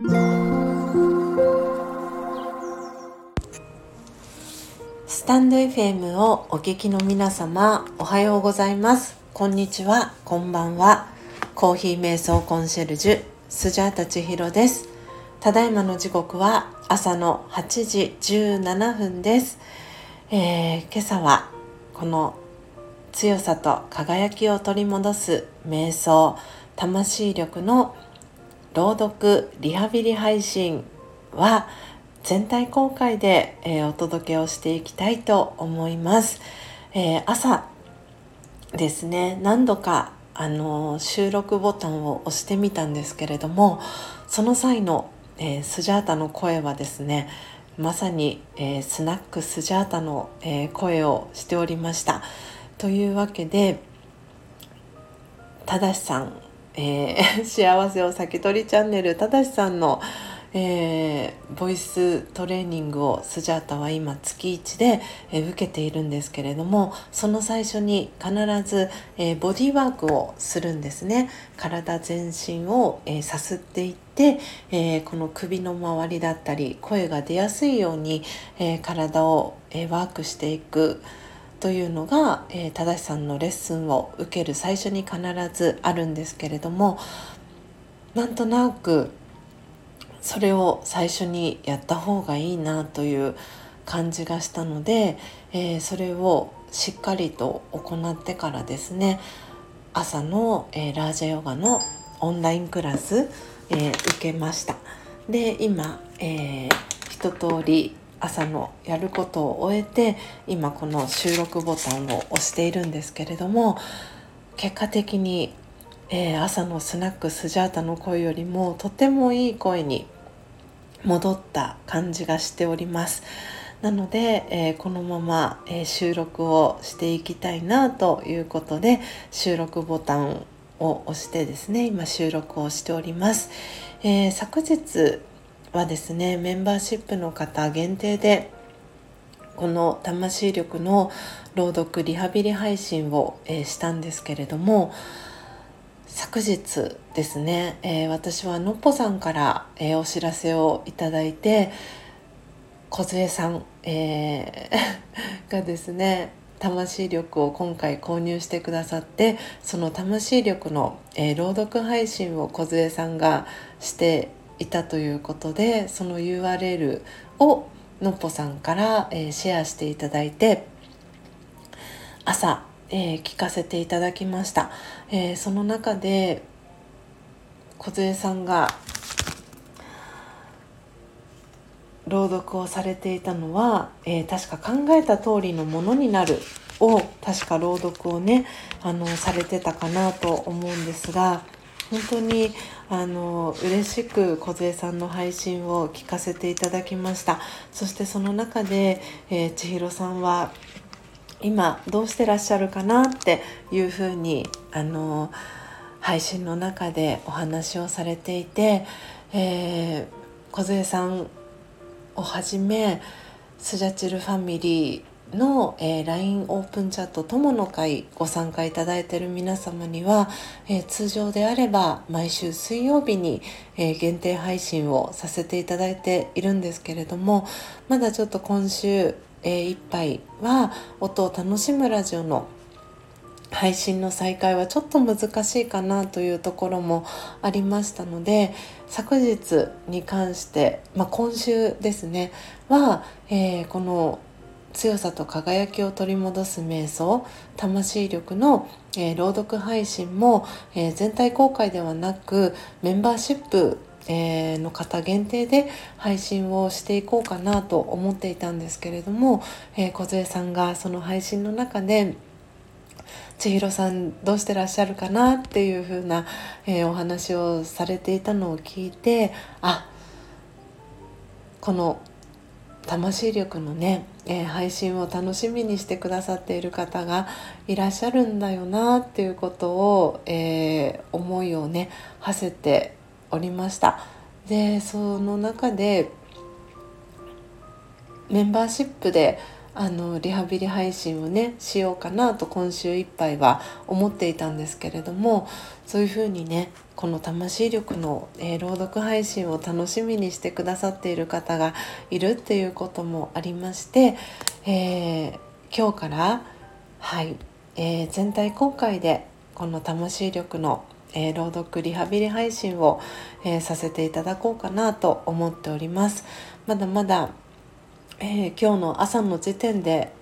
スタンド FM をお聞きの皆様おはようございます。こんにちは。こんばんは。コーヒー瞑想コンシェルジュスジャータ千尋です。ただいまの時刻は朝の8時17分です、えー、今朝はこの強さと輝きを取り戻す瞑想魂力の朗読リハビリ配信は全体公開で、えー、お届けをしていきたいと思います、えー、朝ですね。何度かあの収録ボタンを押してみたんですけれどもその際の、えー、スジャータの声はですねまさに、えスナックスジャータの、え声をしておりました。というわけでただしさんえー、幸せを先取りチャンネルただしさんの、えー、ボイストレーニングをスジャータは今月1で、えー、受けているんですけれどもその最初に必ず、えボディワークをするんですね体全身を、えさすっていって、えこの首の周りだったり声が出やすいように、え体を、えワークしていく。というのが、えー、正さんのレッスンを受ける最初に必ずあるんですけれどもなんとなくそれを最初にやった方がいいなという感じがしたので、えー、それをしっかりと行ってからですね朝の、えー、ラージャヨガのオンラインクラス、えー、受けました。で今、えー、一通り朝のやることを終えて今この収録ボタンを押しているんですけれども結果的に、えー、朝のスナックスジャータの声よりもとてもいい声に戻った感じがしております。なので、えー、このまま、えー、収録をしていきたいなということで収録ボタンを押してですね今収録をしております、え昨日はですねメンバーシップの方限定でこの魂力の朗読リハビリ配信を、えー、したんですけれども昨日ですね、えー、私はのっぽさんから、えー、お知らせをいただいて梢さん、えー、がですね魂力を今回購入してくださってその魂力の、え朗読配信を梢さんがしていたということでその URL をのっぽさんから、えー、シェアしていただいて朝、えー、聞かせていただきました、えー、その中で梢さんが朗読をされていたのは、え、確か考えた通りのものになるを確か朗読をねあのされてたかなと思うんですが本当にあの嬉しく梢さんの配信を聞かせていただきました。そしてその中で、えー、千尋さんは今どうしてらっしゃるかなっていうふうにあの配信の中でお話をされていて、えー、梢さんをはじめスジャチルファミリーの、えー、LINE オープンチャット友の会ご参加いただいている皆様には、えー、通常であれば毎週水曜日に、えー、限定配信をさせていただいているんですけれどもまだちょっと今週、えー、いっぱいは音を楽しむラジオの配信の再開はちょっと難しいかなというところもありましたので昨日に関して、まあ、今週ですねは、えー、この強さと輝きを取り戻す瞑想魂力の、えー、朗読配信も、えー、全体公開ではなくメンバーシップえー、の方限定で配信をしていこうかなと思っていたんですけれども、えー、小さんがその配信の中で千尋さんどうしてらっしゃるかなっていう風な、えー、お話をされていたのを聞いてあこの魂力のね、えー、配信を楽しみにしてくださっている方がいらっしゃるんだよなっていうことを、えー、思いをね馳せておりました。でその中でメンバーシップであのリハビリ配信をねしようかなと今週いっぱいは思っていたんですけれどもそういうふうにねこの魂力の、えー、朗読配信を楽しみにしてくださっている方がいるっていうこともありまして、えー、今日からはい、えー、全体公開でこの魂力のえ、朗読リハビリ配信を、え、させていただこうかなと思っております。まだまだ、えー、今日の朝の時点で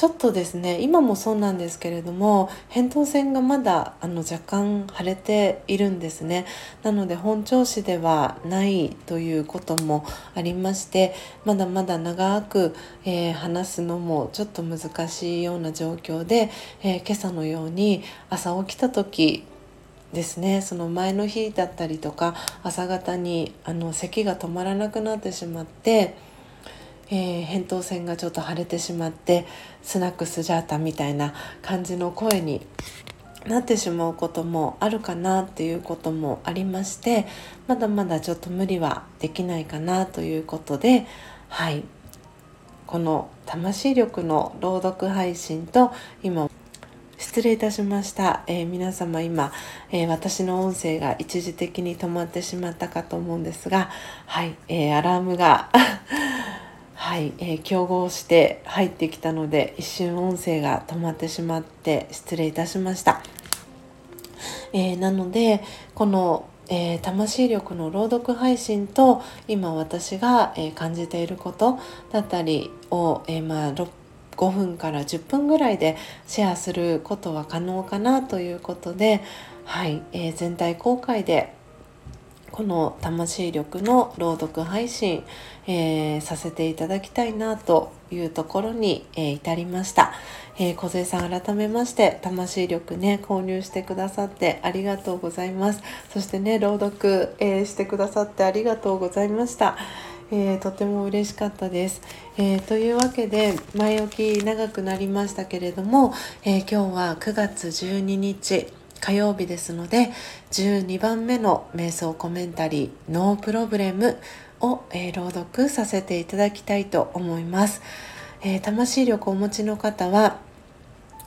ちょっとですね今もそうなんですけれども扁桃腺がまだあの若干腫れているんですね。なので本調子ではないということもありましてまだまだ長く、えー、話すのもちょっと難しいような状況で、えー、今朝のように朝起きた時ですねその前の日だったりとか朝方にあの咳が止まらなくなってしまって、えー、扁桃腺がちょっと腫れてしまってスナックスジャータみたいな感じの声になってしまうこともあるかなっていうこともありましてまだまだちょっと無理はできないかなということではい。この魂力の朗読配信と今失礼いたしました、えー、皆様今、えー、私の音声が一時的に止まってしまったかと思うんですがはい、えー、アラームがはい、えー、競合して入ってきたので一瞬音声が止まってしまって失礼いたしました、えなのでこのえー、魂力の朗読配信と今私が、えー、感じていることだったりを、え、まあ、5分から10分ぐらいでシェアすることは可能かなということで、はいえ、全体公開でこの魂力の朗読配信、えー、させていただきたいなというところに、えー、至りました。えー、小瀬さん改めまして魂力ね購入してくださってありがとうございます。そしてね朗読、えー、してくださってありがとうございました、えー、とても嬉しかったです、えー、というわけで前置き長くなりましたけれども、えー、今日は9月12日火曜日ですので12番目の瞑想コメンタリー「ノープロブレム」を、え朗読させていただきたいと思います、え魂力をお持ちの方は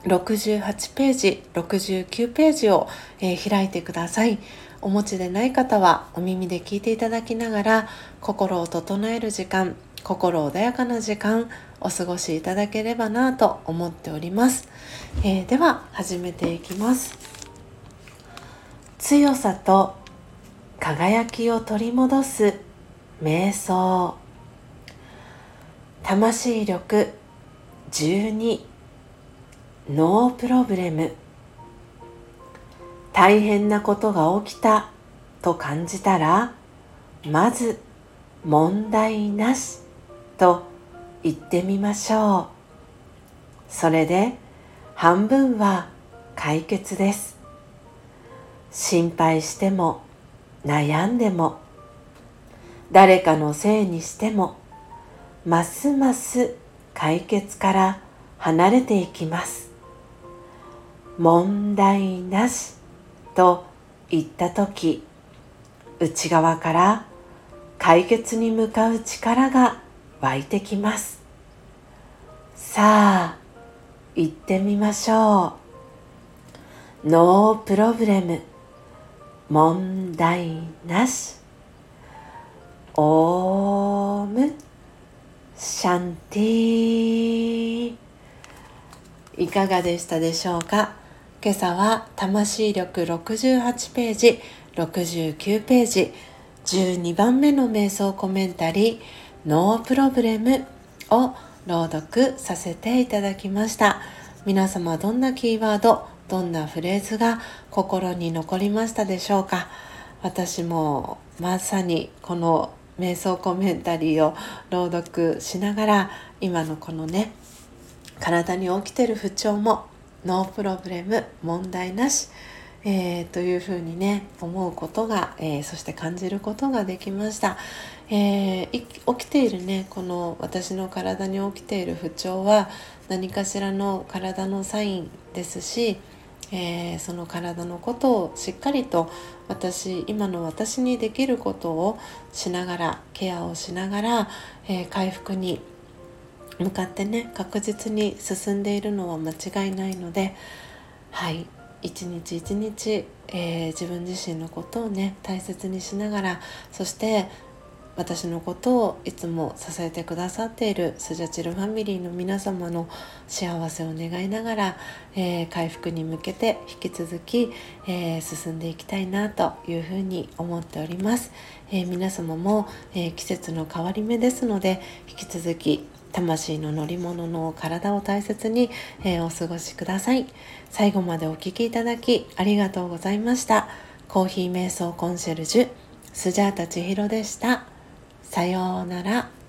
68ページ69ページを、え開いてください。お持ちでない方はお耳で聞いていただきながら心を整える時間心穏やかな時間お過ごしいただければなと思っております、えー、では始めていきます。強さと輝きを取り戻す瞑想。魂力12ノープロブレム。大変なことが起きたと感じたらまず問題なしと言ってみましょう。それで半分は解決です。心配しても悩んでも誰かのせいにしてもますます解決から離れていきます。問題なしと言った時内側から解決に向かう力が湧いてきます。さあ行ってみましょう。ノープロブレム。問題なし。オーム。シャンティいかがでしたでしょうか？今朝は魂力68ページ69ページ12番目の瞑想コメンタリーノープロブレムを朗読させていただきました。皆様どんなキーワードどんなフレーズが心に残りましたでしょうか？私もまさにこの瞑想コメンタリーを朗読しながら今のこのね体に起きてる不調もノープロブレム問題なし、えー、というふうにね思うことが、えー、そして感じることができました、えー、起きているねこの私の体に起きている不調は何かしらの体のサインですし、えー、その体のことをしっかりと私今の私にできることをしながらケアをしながら、えー、回復に向かってね確実に進んでいるのは間違いないのではい一日一日、えー、自分自身のことをね大切にしながらそして私のことをいつも支えてくださっているスジャチルファミリーの皆様の幸せを願いながら、えー、回復に向けて引き続き、えー、進んでいきたいなというふうに思っております、えー、皆様も、え季節の変わり目ですので引き続き魂の乗り物の体を大切に、えお過ごしください。最後までお聴きいただきありがとうございました。コーヒー瞑想コンシェルジュスジャータ千尋でした。さようなら。